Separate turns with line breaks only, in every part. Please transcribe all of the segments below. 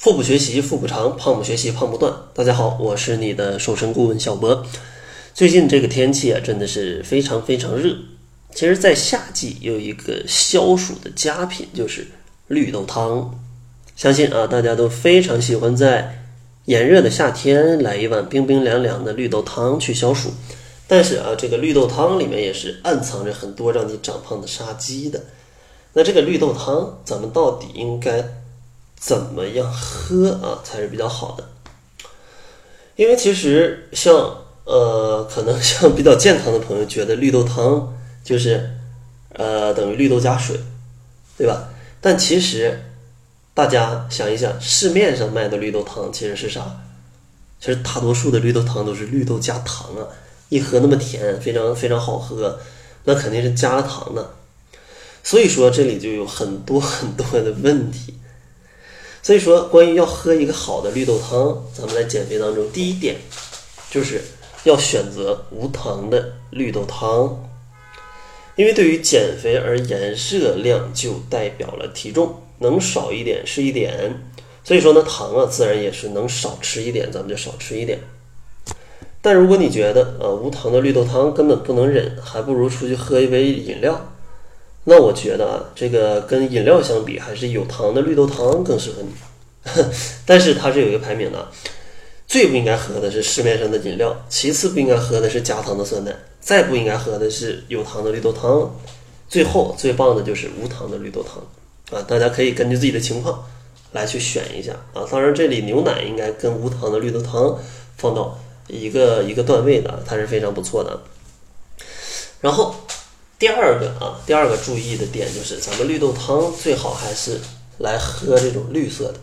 腹部学习腹部长，胖不学习胖不断。大家好，我是你的瘦身顾问小博。最近这个天气啊，真的是非常非常热。其实，在夏季有一个消暑的佳品，就是绿豆汤。相信啊，大家都非常喜欢在炎热的夏天来一碗冰冰凉凉的绿豆汤去消暑。但是啊，这个绿豆汤里面也是暗藏着很多让你长胖的杀机的。那这个绿豆汤，咱们到底应该？怎么样喝啊才是比较好的？因为其实像呃，可能像比较健康的朋友觉得绿豆汤就是呃等于绿豆加水，对吧？但其实大家想一想，市面上卖的绿豆汤其实是啥？其实大多数的绿豆汤都是绿豆加糖啊，一喝那么甜，非常非常好喝，那肯定是加了糖的。所以说这里就有很多很多的问题。所以说，关于要喝一个好的绿豆汤，咱们在减肥当中，第一点就是要选择无糖的绿豆汤，因为对于减肥而言，热量就代表了体重，能少一点是一点。所以说呢，糖啊，自然也是能少吃一点，咱们就少吃一点。但如果你觉得呃无糖的绿豆汤根本不能忍，还不如出去喝一杯饮料。那我觉得啊，这个跟饮料相比，还是有糖的绿豆汤更适合你。但是它是有一个排名的，最不应该喝的是市面上的饮料，其次不应该喝的是加糖的酸奶，再不应该喝的是有糖的绿豆汤，最后最棒的就是无糖的绿豆汤啊！大家可以根据自己的情况来去选一下啊。当然，这里牛奶应该跟无糖的绿豆汤放到一个一个段位的，它是非常不错的。然后。第二个啊，第二个注意的点就是，咱们绿豆汤最好还是来喝这种绿色的，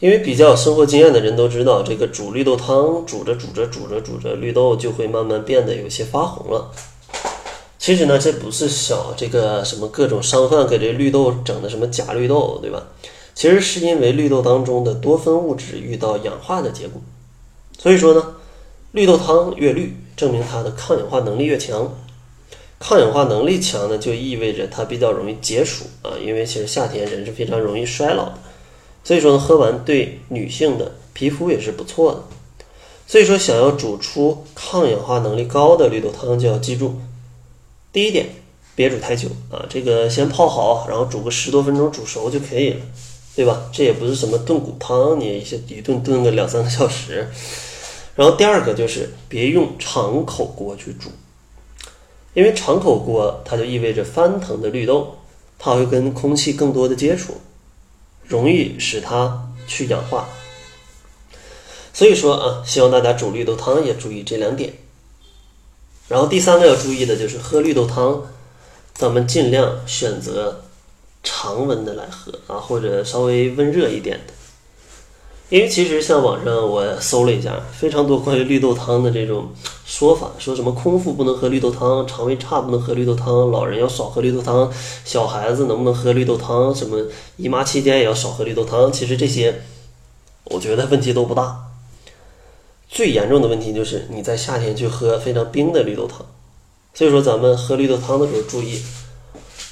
因为比较有生活经验的人都知道，这个煮绿豆汤煮着煮着煮着煮着，绿豆就会慢慢变得有些发红了。其实呢，这不是小这个什么各种商贩给这绿豆整的什么假绿豆，对吧？其实是因为绿豆当中的多酚物质遇到氧化的结果。所以说呢，绿豆汤越绿，证明它的抗氧化能力越强。抗氧化能力强呢，就意味着它比较容易解暑啊，因为其实夏天人是非常容易衰老的，所以说呢，喝完对女性的皮肤也是不错的。所以说，想要煮出抗氧化能力高的绿豆汤，就要记住第一点，别煮太久啊，这个先泡好，然后煮个十多分钟煮熟就可以了，对吧？这也不是什么炖骨汤，你一些一顿炖个两三个小时。然后第二个就是别用敞口锅去煮。因为敞口锅，它就意味着翻腾的绿豆，它会跟空气更多的接触，容易使它去氧化。所以说啊，希望大家煮绿豆汤也注意这两点。然后第三个要注意的就是喝绿豆汤，咱们尽量选择常温的来喝啊，或者稍微温热一点的。因为其实像网上我搜了一下，非常多关于绿豆汤的这种说法，说什么空腹不能喝绿豆汤，肠胃差不能喝绿豆汤，老人要少喝绿豆汤，小孩子能不能喝绿豆汤，什么姨妈期间也要少喝绿豆汤。其实这些，我觉得问题都不大。最严重的问题就是你在夏天去喝非常冰的绿豆汤，所以说咱们喝绿豆汤的时候注意，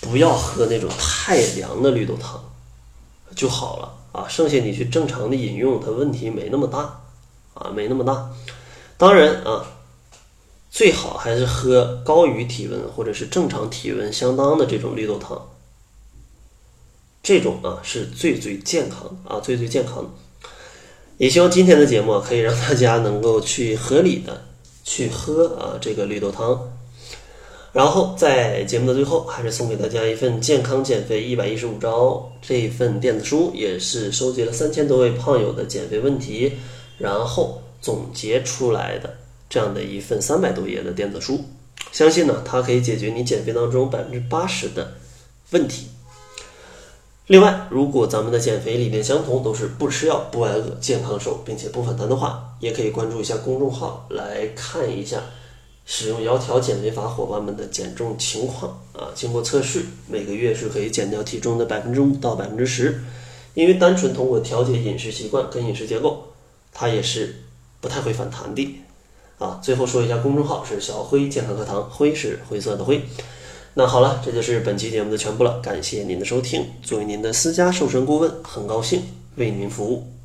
不要喝那种太凉的绿豆汤，就好了。啊，剩下你去正常的饮用，它问题没那么大，啊，没那么大。当然啊，最好还是喝高于体温或者是正常体温相当的这种绿豆汤，这种啊是最最健康啊，最最健康的。也希望今天的节目可以让大家能够去合理的去喝啊这个绿豆汤。然后在节目的最后，还是送给大家一份健康减肥一百一十五招这一份电子书，也是收集了三千多位胖友的减肥问题，然后总结出来的这样的一份三百多页的电子书。相信呢，它可以解决你减肥当中百分之八十的问题。另外，如果咱们的减肥理念相同，都是不吃药、不挨饿、健康瘦，并且不反弹的话，也可以关注一下公众号来看一下。使用窈窕减肥法伙伴们的减重情况啊，经过测试，每个月是可以减掉体重的百分之五到百分之十。因为单纯通过调节饮食习惯跟饮食结构，它也是不太会反弹的啊。最后说一下公众号是小辉健康课堂，辉是灰色的灰。那好了，这就是本期节目的全部了，感谢您的收听。作为您的私家瘦身顾问，很高兴为您服务。